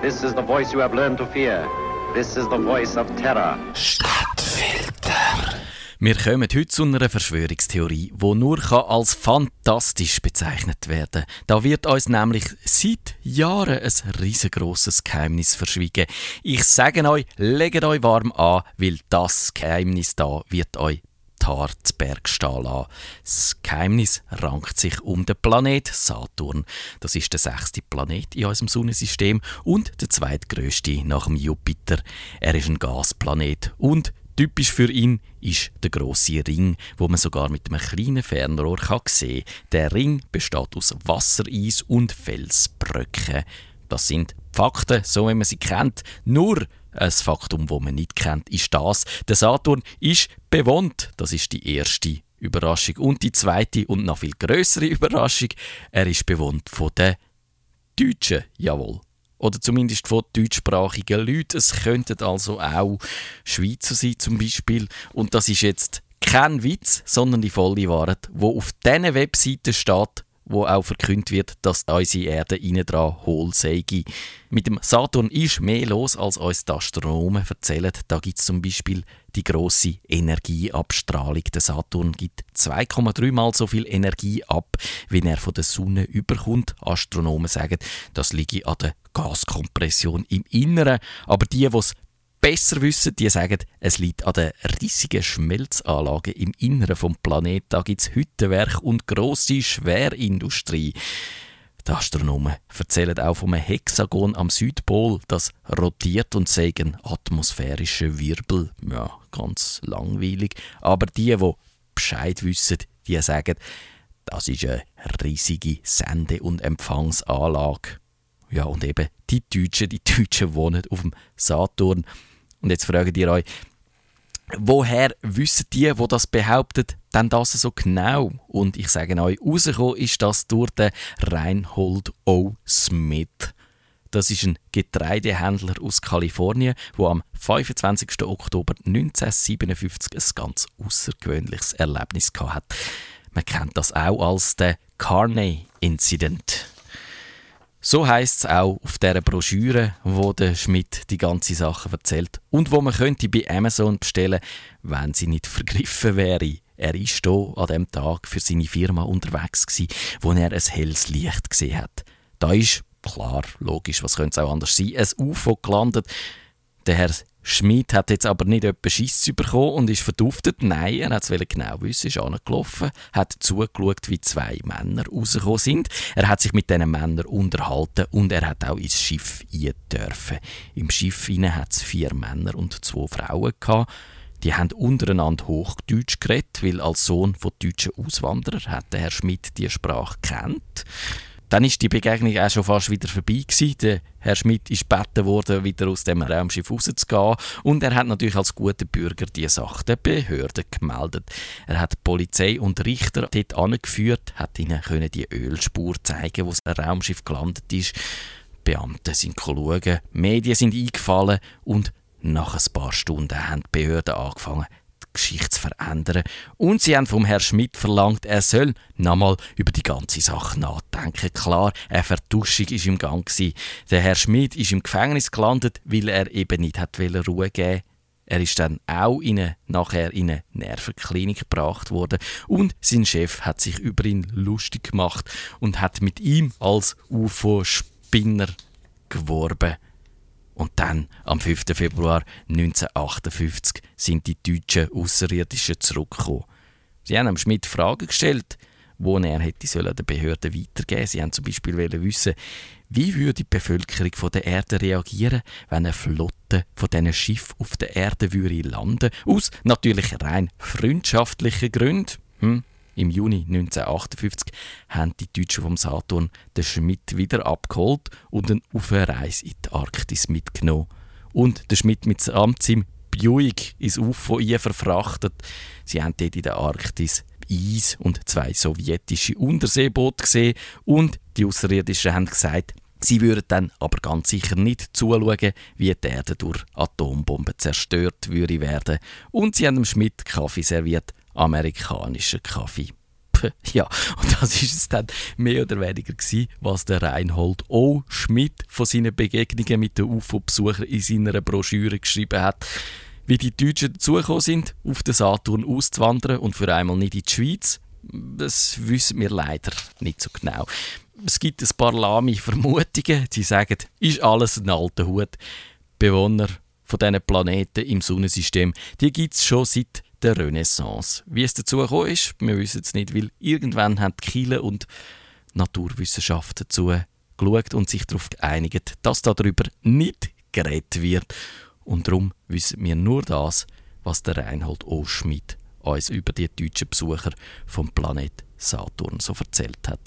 This is the voice you have learned to fear. This is the voice of terror. Stadtfilter. Wir kommen heute zu einer Verschwörungstheorie, die nur als fantastisch bezeichnet werden kann. Da wird uns nämlich seit Jahren ein riesengroßes Geheimnis verschwiegen. Ich sage euch, legt euch warm an, weil das Geheimnis da wird euch Harzbergstall an. Das Geheimnis rankt sich um den Planet Saturn. Das ist der sechste Planet in unserem Sonnensystem und der zweitgrößte nach dem Jupiter. Er ist ein Gasplanet und Typisch für ihn ist der große Ring, wo man sogar mit einem kleinen Fernrohr kann sehen kann. Der Ring besteht aus Wassereis und Felsbröcken. Das sind Fakten, so wie man sie kennt. Nur ein Faktum, das man nicht kennt, ist das. Der Saturn ist bewohnt. Das ist die erste Überraschung. Und die zweite und noch viel größere Überraschung, er ist bewohnt von den Deutschen. Jawohl. Oder zumindest von deutschsprachigen Leuten. Es könnten also auch Schweizer sein zum Beispiel. Und das ist jetzt kein Witz, sondern die volle Wahrheit, wo auf diesen Webseiten steht, wo auch verkündet wird, dass unsere Erde innen dran hohl sei. Mit dem Saturn ist mehr los, als uns die Astronomen erzählen. Da gibt es zum Beispiel die große Energieabstrahlung. Der Saturn gibt 2,3 mal so viel Energie ab, wie er von der Sonne überkommt. Astronomen sagen, das liege an der Gaskompression im Inneren. Aber die, die es besser wissen, die sagen, es liegt an den riesigen Schmelzanlagen im Inneren vom Planeten. Da gibt es Hüttenwerk und grosse Schwerindustrie. Die Astronomen erzählen auch vom Hexagon am Südpol, das rotiert und sagen atmosphärische Wirbel. Ja, ganz langweilig. Aber die, die Bescheid wissen, die sagen, das ist eine riesige Sende- und Empfangsanlage. Ja, und eben die Deutschen, die Deutschen wohnen auf dem Saturn. Und jetzt fragt ihr euch, woher wissen die, wo das behauptet, denn das so genau? Und ich sage euch, rausgekommen ist das durch den Reinhold O. Smith. Das ist ein Getreidehändler aus Kalifornien, wo am 25. Oktober 1957 ein ganz außergewöhnliches Erlebnis hatte. Man kennt das auch als den Carney Incident. So heißt es auch auf dieser Broschüre, wo der Schmidt die ganze Sache erzählt und wo man könnte bei Amazon bestellen, wenn sie nicht vergriffen wäre. Er ist hier an dem Tag für seine Firma unterwegs gewesen, wo er ein helles Licht gesehen hat. Da ist klar, logisch, was könnte es auch anders sein, ein UFO gelandet. Der Herr Schmidt hat jetzt aber nicht etwa Schiss bekommen und ist verduftet. Nein, er hat es genau wissen, ist angelaufen, hat zugeschaut, wie zwei Männer rausgekommen sind. Er hat sich mit diesen Männern unterhalten und er hat auch ins Schiff dürfen. Im Schiff hat es vier Männer und zwei Frauen gehabt. Die haben untereinander Hochdeutsch geredet, weil als Sohn von deutschen Auswanderern hat der Herr Schmidt die Sprache kennt. Dann ist die Begegnung auch schon fast wieder vorbei gewesen. Der Herr Schmidt ist gebeten worden, wieder aus dem Raumschiff rauszugehen. Und er hat natürlich als guter Bürger die Sache der Behörden gemeldet. Er hat Polizei und Richter dort angeführt, hat ihnen können die Ölspur zeigen, wo das Raumschiff gelandet ist. Beamte sind schauen, Medien sind eingefallen und nach ein paar Stunden haben die Behörden angefangen, Geschichte zu verändern. Und sie haben vom Herrn Schmidt verlangt, er soll nochmal über die ganze Sache nachdenken. Klar, eine Vertuschung ist im Gang gewesen. Der Herr Schmidt ist im Gefängnis gelandet, weil er eben nicht hat Ruhe geben er ist dann auch in eine, nachher in eine Nervenklinik gebracht worden und sein Chef hat sich über ihn lustig gemacht und hat mit ihm als UFO-Spinner geworben. Und dann, am 5. Februar 1958, sind die deutschen Außerirdischen zurückgekommen. Sie haben Schmidt Fragen gestellt, wo er hätte den Behörden weitergeben Sie haben zum Beispiel wissen, wie würde die Bevölkerung der Erde reagieren, wenn eine Flotte von diesen Schiffen auf der Erde würde landen Aus natürlich rein freundschaftlichen Gründen. Hm? Im Juni 1958 haben die Deutschen vom Saturn den Schmidt wieder abgeholt und ihn auf eine Reise in die Arktis mitgenommen. Und der Schmidt mit seinem Buick ins UFO verfrachtet. Sie haben dort in der Arktis Eis und zwei sowjetische Unterseeboote gesehen und die Außerirdischen haben gesagt, Sie würden dann aber ganz sicher nicht zuschauen, wie die Erde durch Atombomben zerstört würde werden. Und sie haben dem Schmidt Kaffee serviert amerikanischer Kaffee. Ja, und das ist es dann mehr oder weniger gewesen, was der Reinhold O. Schmidt von seinen Begegnungen mit den UFO-Besuchern in seiner Broschüre geschrieben hat. Wie die Deutschen dazugekommen sind, auf den Saturn auszuwandern und für einmal nicht in die Schweiz, das wissen wir leider nicht so genau. Es gibt ein paar lahme Vermutungen, die sagen, ist alles ein alter Hut. Bewohner von diesen Planeten im Sonnensystem, die gibt es schon seit der Renaissance. Wie es dazu gekommen ist, wir wissen es nicht, weil irgendwann haben die Kiele und Naturwissenschaften dazu geschaut und sich darauf geeinigt, dass darüber nicht geredet wird. Und darum wissen wir nur das, was der Reinhold O. Schmidt uns über die deutschen Besucher vom Planet Saturn so erzählt hat.